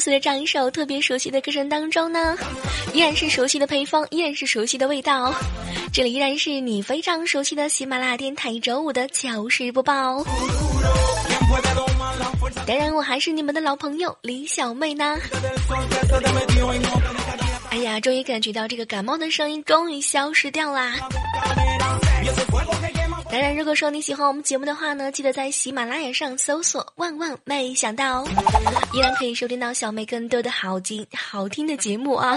随着这样一首特别熟悉的歌声当中呢，依然是熟悉的配方，依然是熟悉的味道。这里依然是你非常熟悉的喜马拉雅电台周五的糗事播报。当然，我还是你们的老朋友李小妹呢。哎呀，终于感觉到这个感冒的声音终于消失掉啦。当然，如果说你喜欢我们节目的话呢，记得在喜马拉雅上搜索“万万没想到”，依然可以收听到小妹更多的好听好听的节目啊。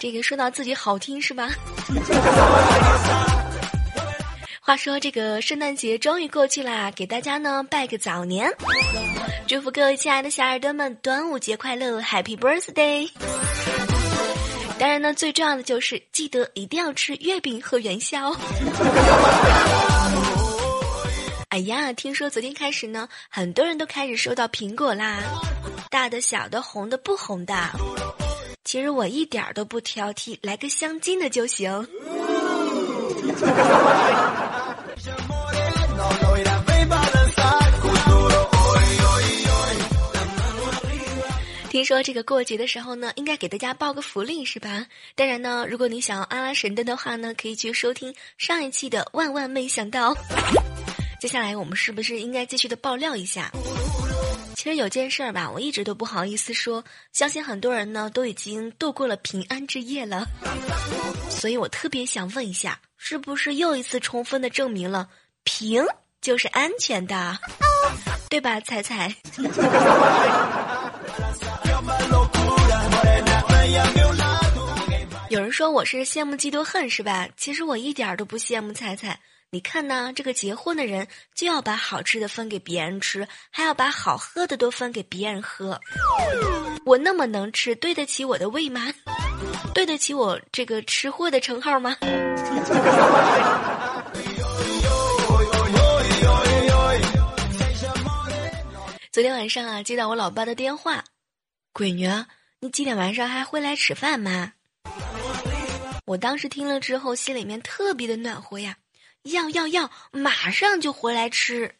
这个说到自己好听是吧？话说这个圣诞节终于过去啦，给大家呢拜个早年，祝福各位亲爱的小耳朵们端午节快乐，Happy Birthday！当然呢，最重要的就是记得一定要吃月饼和元宵。哎呀，听说昨天开始呢，很多人都开始收到苹果啦，大的、小的、红的、不红的。其实我一点都不挑剔，来个镶金的就行。听说这个过节的时候呢，应该给大家报个福利是吧？当然呢，如果你想要阿拉神灯的话呢，可以去收听上一期的《万万没想到》。接下来我们是不是应该继续的爆料一下？其实有件事儿吧，我一直都不好意思说，相信很多人呢都已经度过了平安之夜了，所以我特别想问一下，是不是又一次充分的证明了平就是安全的，对吧？彩彩。说我是羡慕嫉妒恨是吧？其实我一点都不羡慕彩彩。你看呢，这个结婚的人就要把好吃的分给别人吃，还要把好喝的都分给别人喝。我那么能吃，对得起我的胃吗？对得起我这个吃货的称号吗？昨天晚上啊，接到我老爸的电话，闺女，你今天晚上还回来吃饭吗？我当时听了之后，心里面特别的暖和呀，要要要，马上就回来吃。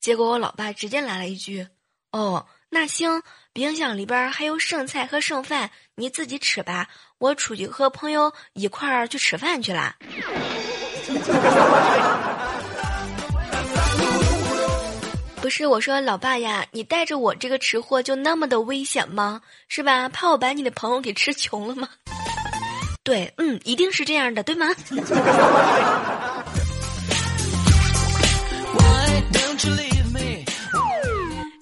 结果我老爸直接来了一句：“哦，那行，冰箱里边还有剩菜和剩饭，你自己吃吧。我出去和朋友一块儿去吃饭去了。”不是我说，老爸呀，你带着我这个吃货就那么的危险吗？是吧？怕我把你的朋友给吃穷了吗？对，嗯，一定是这样的，对吗？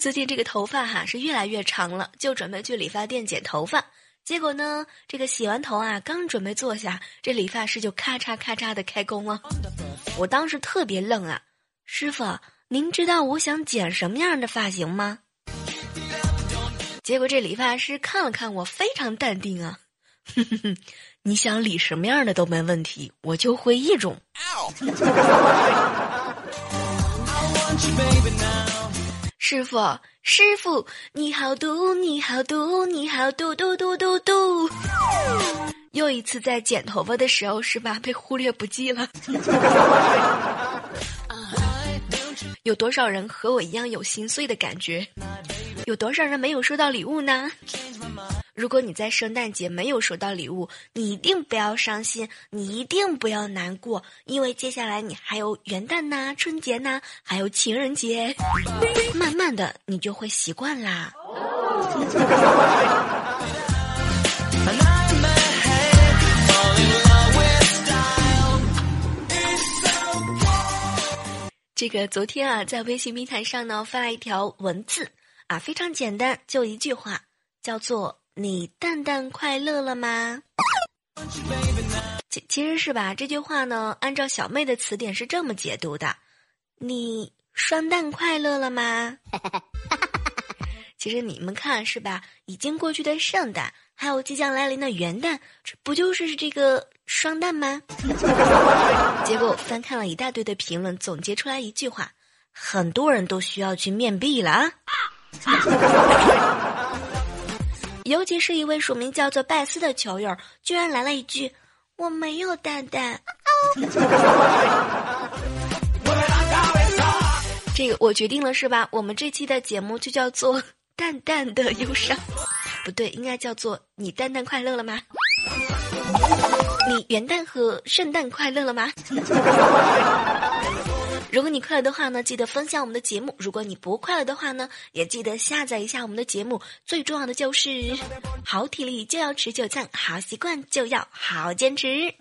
最近这个头发哈是越来越长了，就准备去理发店剪头发。结果呢，这个洗完头啊，刚准备坐下，这理发师就咔嚓咔嚓的开工了。我当时特别愣啊，师傅。您知道我想剪什么样的发型吗？结果这理发师看了看我，非常淡定啊，哼哼哼你想理什么样的都没问题，我就会一种。师傅，师傅，你好毒，你好毒，你好毒嘟嘟嘟嘟。又一次在剪头发的时候，是吧？被忽略不计了。有多少人和我一样有心碎的感觉？有多少人没有收到礼物呢？如果你在圣诞节没有收到礼物，你一定不要伤心，你一定不要难过，因为接下来你还有元旦呐、春节呐，还有情人节，慢慢的你就会习惯啦。这个昨天啊，在微信平台上呢发了一条文字啊，非常简单，就一句话：叫做“你蛋蛋快乐了吗？”其其实是吧？这句话呢，按照小妹的词典是这么解读的：“你双蛋快乐了吗？” 其实你们看是吧？已经过去的圣诞，还有即将来临的元旦，这不就是这个双蛋吗？结果翻看了一大堆的评论，总结出来一句话：很多人都需要去面壁了啊！尤其是一位署名叫做拜斯的球友，居然来了一句：“我没有蛋蛋。”这个我决定了是吧？我们这期的节目就叫做。蛋蛋的忧伤，不对，应该叫做你蛋蛋快乐了吗？你元旦和圣诞快乐了吗？如果你快乐的话呢，记得分享我们的节目；如果你不快乐的话呢，也记得下载一下我们的节目。最重要的就是好体力就要持久战，好习惯就要好坚持。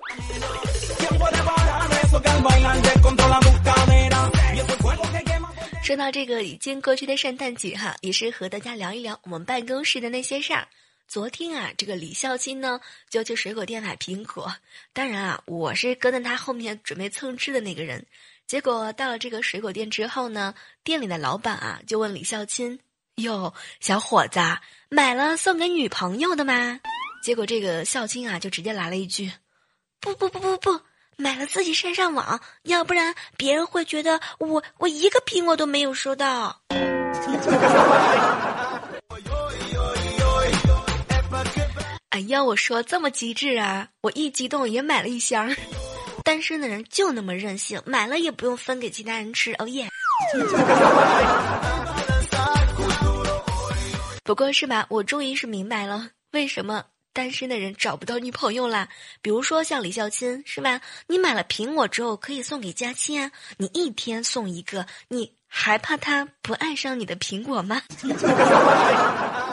说到这个已经过去的圣诞节哈，也是和大家聊一聊我们办公室的那些事儿。昨天啊，这个李孝钦呢就去水果店买苹果，当然啊，我是跟在他后面准备蹭吃的那个人。结果到了这个水果店之后呢，店里的老板啊就问李孝钦：“哟，小伙子，买了送给女朋友的吗？”结果这个孝钦啊就直接来了一句：“不不不不不。”买了自己晒上网，要不然别人会觉得我我一个苹果都没有收到。哎呀，我说这么机智啊！我一激动也买了一箱。单身的人就那么任性，买了也不用分给其他人吃。哦耶！不过，是吧？我终于是明白了为什么。单身的人找不到女朋友啦，比如说像李孝钦是吧？你买了苹果之后可以送给佳期啊，你一天送一个，你还怕他不爱上你的苹果吗？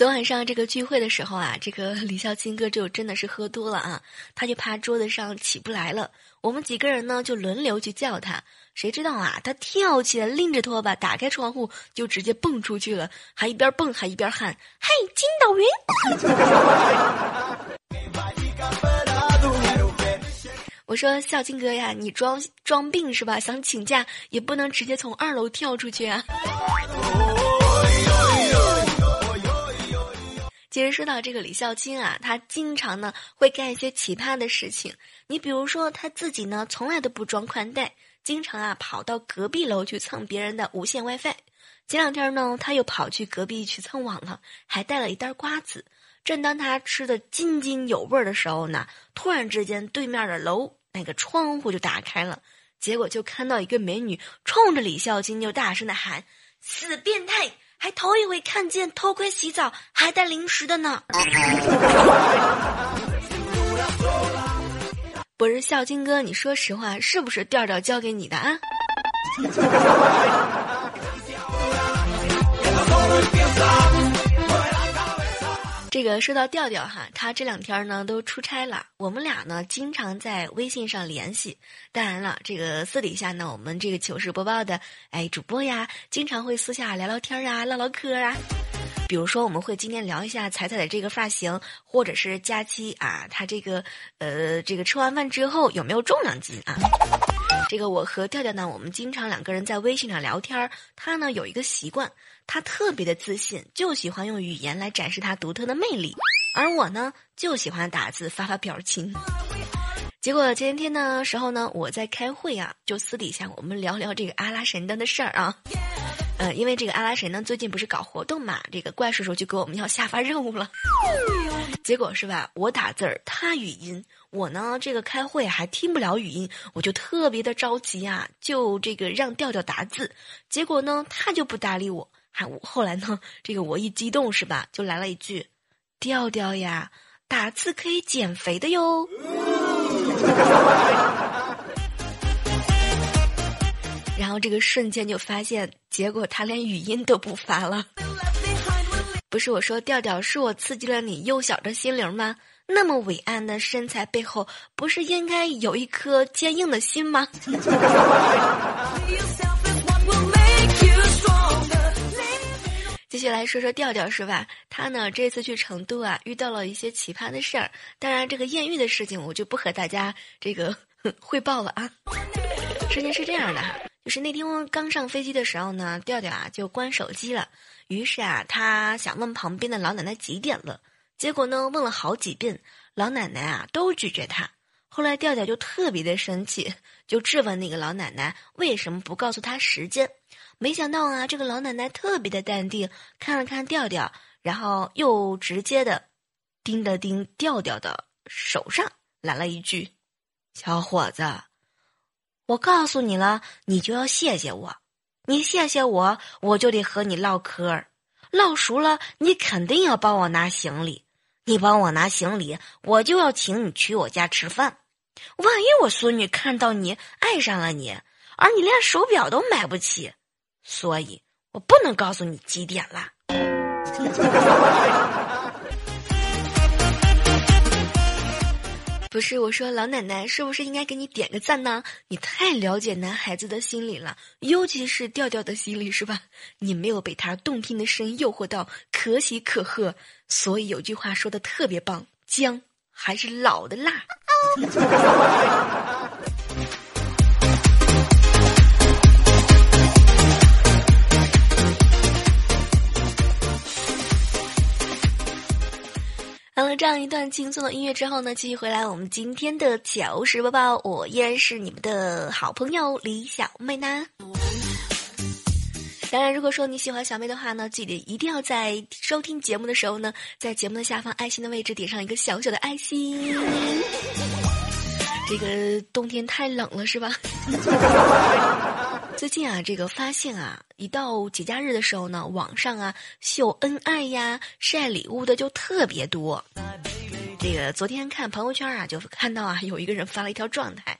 昨晚上这个聚会的时候啊，这个 李孝钦哥就真的是喝多了啊，他就趴桌子上起不来了。我们几个人呢就轮流去叫他，谁知道啊，他跳起来拎着拖把打开窗户就直接蹦出去了，还一边蹦还一边喊：“嘿，金斗云！” 我说孝钦哥呀，你装装病是吧？想请假也不能直接从二楼跳出去啊。其实说到这个李孝钦啊，他经常呢会干一些奇葩的事情。你比如说他自己呢，从来都不装宽带，经常啊跑到隔壁楼去蹭别人的无线 WiFi。前两天呢，他又跑去隔壁去蹭网了，还带了一袋瓜子。正当他吃的津津有味的时候呢，突然之间对面的楼那个窗户就打开了，结果就看到一个美女冲着李孝钦就大声的喊：“死变态！”还头一回看见偷窥洗澡还带零食的呢。不是孝金哥，你说实话，是不是调调教给你的啊？这个说到调调哈，他这两天呢都出差了，我们俩呢经常在微信上联系。当然了，这个私底下呢，我们这个糗事播报的哎主播呀，经常会私下聊聊天啊，唠唠嗑啊。比如说，我们会今天聊一下彩彩的这个发型，或者是佳期啊，他这个呃这个吃完饭之后有没有重量级啊？这个我和调调呢，我们经常两个人在微信上聊天儿他呢有一个习惯，他特别的自信，就喜欢用语言来展示他独特的魅力。而我呢，就喜欢打字发发表情。结果前天的时候呢，我在开会啊，就私底下我们聊聊这个阿拉神灯的事儿啊。呃，因为这个阿拉神呢，最近不是搞活动嘛，这个怪叔叔就给我们要下发任务了。结果是吧，我打字儿，他语音。我呢，这个开会还听不了语音，我就特别的着急啊，就这个让调调打字，结果呢，他就不搭理我，还我后来呢，这个我一激动是吧，就来了一句：“调调呀，打字可以减肥的哟。”然后这个瞬间就发现，结果他连语音都不发了。不是我说，调调是我刺激了你幼小的心灵吗？那么伟岸的身材背后，不是应该有一颗坚硬的心吗？继续来说说调调是吧？他呢这次去成都啊，遇到了一些奇葩的事儿。当然，这个艳遇的事情我就不和大家这个 汇报了啊。事情是这样的，就是那天刚上飞机的时候呢，调调啊就关手机了。于是啊，他想问旁边的老奶奶几点了，结果呢问了好几遍，老奶奶啊都拒绝他。后来调调就特别的生气，就质问那个老奶奶为什么不告诉他时间。没想到啊，这个老奶奶特别的淡定，看了看调调，然后又直接的盯了盯调调的手上，来了一句：“小伙子。”我告诉你了，你就要谢谢我。你谢谢我，我就得和你唠嗑儿，唠熟了，你肯定要帮我拿行李。你帮我拿行李，我就要请你去我家吃饭。万一我孙女看到你爱上了你，而你连手表都买不起，所以我不能告诉你几点了。不是我说，老奶奶是不是应该给你点个赞呢？你太了解男孩子的心理了，尤其是调调的心理，是吧？你没有被他动听的声音诱惑到，可喜可贺。所以有句话说的特别棒：姜还是老的辣。好了，这样一段轻松的音乐之后呢，继续回来我们今天的糗事播报。我依然是你们的好朋友李小妹呢。当然，如果说你喜欢小妹的话呢，记得一定要在收听节目的时候呢，在节目的下方爱心的位置点上一个小小的爱心。这个冬天太冷了，是吧？最近啊，这个发现啊，一到节假日的时候呢，网上啊秀恩爱呀、晒礼物的就特别多。这个昨天看朋友圈啊，就看到啊，有一个人发了一条状态：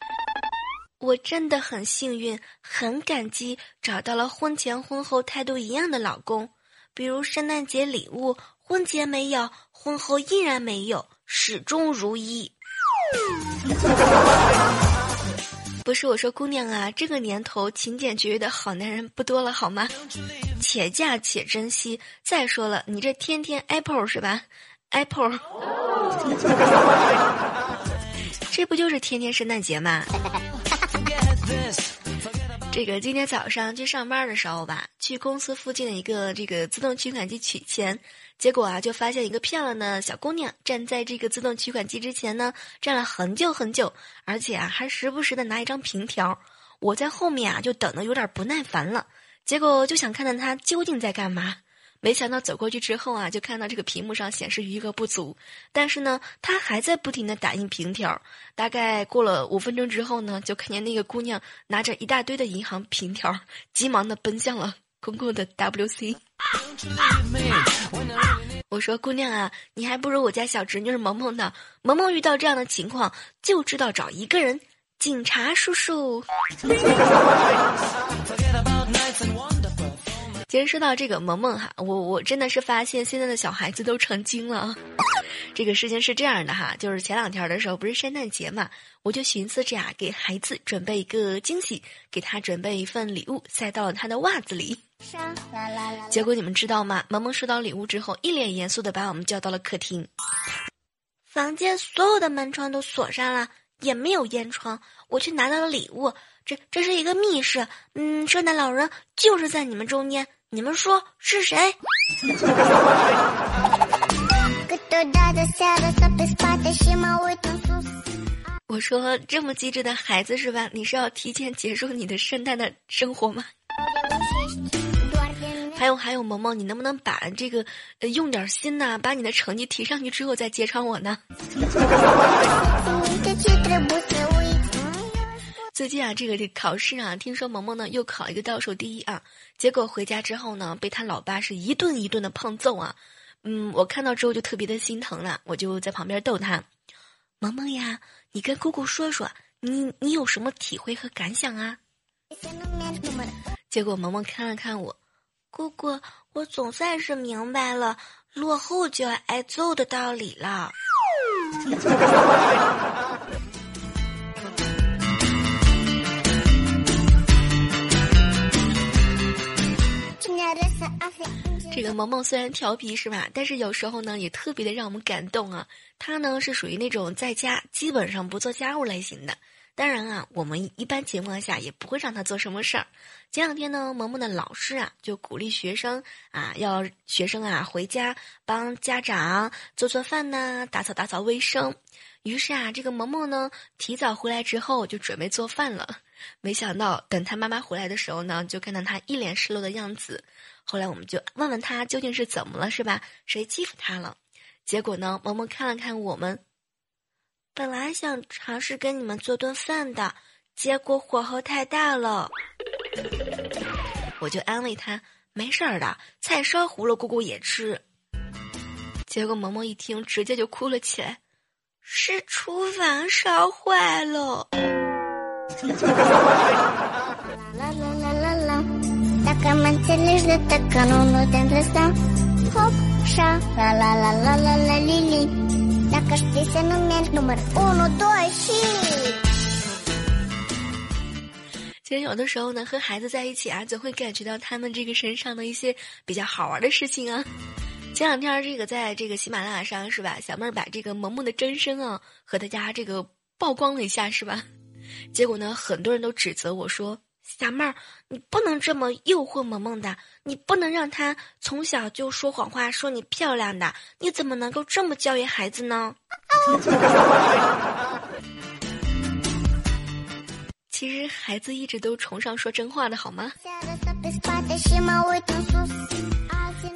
我真的很幸运，很感激找到了婚前婚后态度一样的老公，比如圣诞节礼物，婚前没有，婚后依然没有，始终如一。不是我说，姑娘啊，这个年头勤俭节约的好男人不多了，好吗？且嫁且珍惜。再说了，你这天天 Apple 是吧？Apple，这不就是天天圣诞节吗？这个今天早上去上班的时候吧，去公司附近的一个这个自动取款机取钱。结果啊，就发现一个漂亮的小姑娘站在这个自动取款机之前呢，站了很久很久，而且啊，还时不时的拿一张凭条。我在后面啊，就等的有点不耐烦了。结果就想看看她究竟在干嘛。没想到走过去之后啊，就看到这个屏幕上显示余额不足，但是呢，他还在不停的打印凭条。大概过了五分钟之后呢，就看见那个姑娘拿着一大堆的银行凭条，急忙的奔向了公共的 WC。我说姑娘啊，你还不如我家小侄女萌萌呢。萌萌遇到这样的情况，就知道找一个人，警察叔叔。其实说到这个萌萌哈，我我真的是发现现在的小孩子都成精了。这个事情是这样的哈，就是前两天的时候不是圣诞节嘛，我就寻思着呀，给孩子准备一个惊喜，给他准备一份礼物，塞到了他的袜子里。结果你们知道吗？萌萌收到礼物之后，一脸严肃的把我们叫到了客厅。房间所有的门窗都锁上了，也没有烟窗。我去拿到了礼物，这这是一个密室。嗯，圣诞老人就是在你们中间。你们说是谁？我说这么机智的孩子是吧？你是要提前结束你的圣诞的生活吗？还有还有，萌萌，你能不能把这个用点心呐？把你的成绩提上去之后再揭穿我呢？最近啊，这个这考试啊，听说萌萌呢又考一个倒数第一啊，结果回家之后呢，被他老爸是一顿一顿的胖揍啊。嗯，我看到之后就特别的心疼了，我就在旁边逗他：“萌萌呀，你跟姑姑说说，你你有什么体会和感想啊？”结果萌萌看了看我，姑姑，我总算是明白了落后就要挨揍的道理了。这个萌萌虽然调皮是吧，但是有时候呢也特别的让我们感动啊。她呢是属于那种在家基本上不做家务类型的。当然啊，我们一般情况下也不会让她做什么事儿。前两天呢，萌萌的老师啊就鼓励学生啊，要学生啊回家帮家长做做饭呐，打扫打扫卫生。于是啊，这个萌萌呢提早回来之后就准备做饭了。没想到等他妈妈回来的时候呢，就看到他一脸失落的样子。后来我们就问问他究竟是怎么了，是吧？谁欺负他了？结果呢，萌萌看了看我们，本来想尝试跟你们做顿饭的，结果火候太大了。我就安慰他，没事儿的，菜烧糊了，姑姑也吃。结果萌萌一听，直接就哭了起来，是厨房烧坏了。啦啦啦啦其实有的时候呢，和孩子在一起啊，总会感觉到他们这个身上的一些比较好玩的事情啊。前两天这个在这个喜马拉雅上是吧，小妹儿把这个萌萌的真身啊和大家这个曝光了一下是吧？结果呢，很多人都指责我说。小妹儿，你不能这么诱惑萌萌的，你不能让他从小就说谎话，说你漂亮的，你怎么能够这么教育孩子呢？其实孩子一直都崇尚说真话的好吗？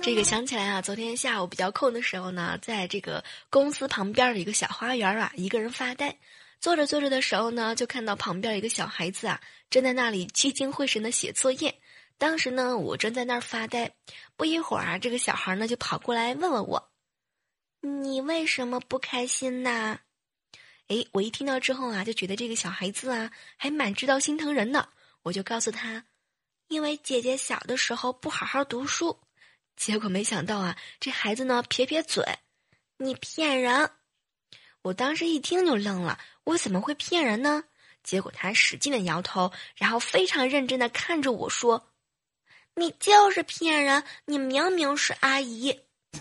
这个想起来啊，昨天下午比较空的时候呢，在这个公司旁边的一个小花园啊，一个人发呆。坐着坐着的时候呢，就看到旁边一个小孩子啊，正在那里聚精会神的写作业。当时呢，我正在那儿发呆。不一会儿啊，这个小孩呢就跑过来问问我：“你为什么不开心呢？”哎，我一听到之后啊，就觉得这个小孩子啊还蛮知道心疼人的。我就告诉他：“因为姐姐小的时候不好好读书。”结果没想到啊，这孩子呢撇撇嘴：“你骗人！”我当时一听就愣了，我怎么会骗人呢？结果他使劲的摇头，然后非常认真的看着我说：“你就是骗人，你明明是阿姨。”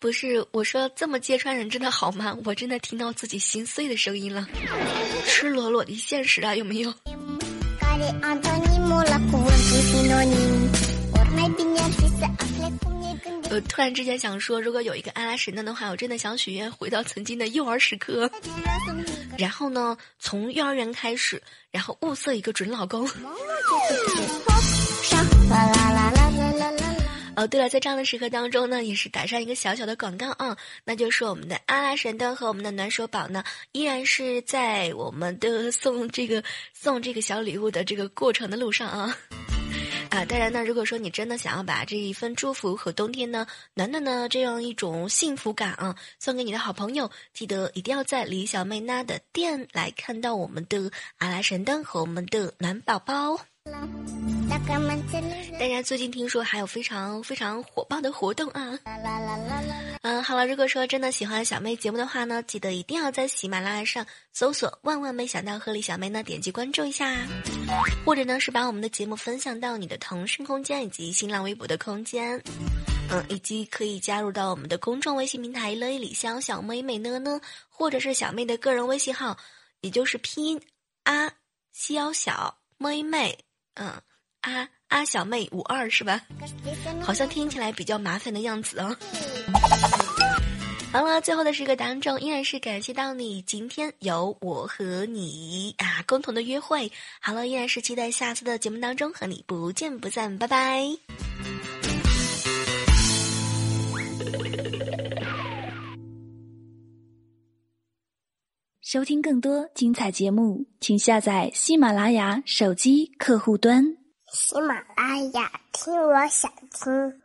不是，我说这么揭穿人真的好吗？我真的听到自己心碎的声音了，赤裸裸的现实啊，有没有？我突然之间想说，如果有一个阿拉神灯的话，我真的想许愿回到曾经的幼儿时刻，然后呢，从幼儿园开始，然后物色一个准老公。哦，对了，在这样的时刻当中呢，也是打上一个小小的广告啊，那就是我们的阿拉神灯和我们的暖手宝呢，依然是在我们的送这个送这个小礼物的这个过程的路上啊。啊，当然呢，如果说你真的想要把这一份祝福和冬天呢暖暖的这样一种幸福感啊，送给你的好朋友，记得一定要在李小妹娜的店来看到我们的阿拉神灯和我们的暖宝宝。大家最近听说还有非常非常火爆的活动啊！嗯，好了，如果说真的喜欢小妹节目的话呢，记得一定要在喜马拉雅上搜索“万万没想到”和李小妹呢点击关注一下，或者呢是把我们的节目分享到你的腾讯空间以及新浪微博的空间，嗯，以及可以加入到我们的公众微信平台“乐意李香小妹妹呢呢”，或者是小妹的个人微信号，也就是拼音啊小小妹妹。嗯，阿阿小妹五二是吧？好像听起来比较麻烦的样子啊。好了，最后的时刻当中，依然是感谢到你今天有我和你啊共同的约会。好了，依然是期待下次的节目当中和你不见不散，拜拜。收听更多精彩节目，请下载喜马拉雅手机客户端。喜马拉雅，听我想听。